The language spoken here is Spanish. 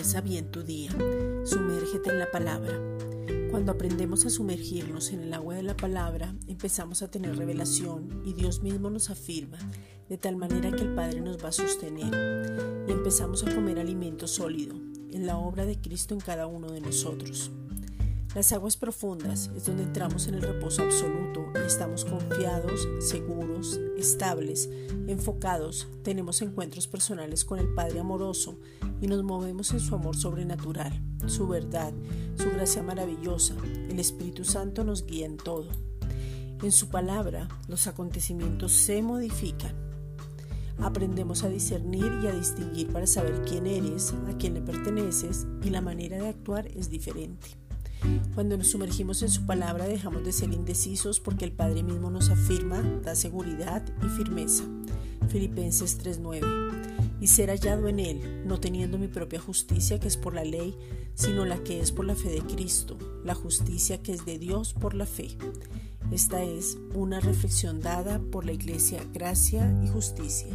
Comienza bien tu día. Sumérgete en la palabra. Cuando aprendemos a sumergirnos en el agua de la palabra, empezamos a tener revelación y Dios mismo nos afirma, de tal manera que el Padre nos va a sostener y empezamos a comer alimento sólido en la obra de Cristo en cada uno de nosotros. Las aguas profundas es donde entramos en el reposo absoluto y estamos confiados, seguros, estables, enfocados, tenemos encuentros personales con el Padre amoroso y nos movemos en su amor sobrenatural, su verdad, su gracia maravillosa. El Espíritu Santo nos guía en todo. En su palabra, los acontecimientos se modifican. Aprendemos a discernir y a distinguir para saber quién eres, a quién le perteneces y la manera de actuar es diferente. Cuando nos sumergimos en su palabra dejamos de ser indecisos porque el Padre mismo nos afirma, da seguridad y firmeza. Filipenses 3:9. Y ser hallado en Él, no teniendo mi propia justicia que es por la ley, sino la que es por la fe de Cristo, la justicia que es de Dios por la fe. Esta es una reflexión dada por la Iglesia Gracia y Justicia.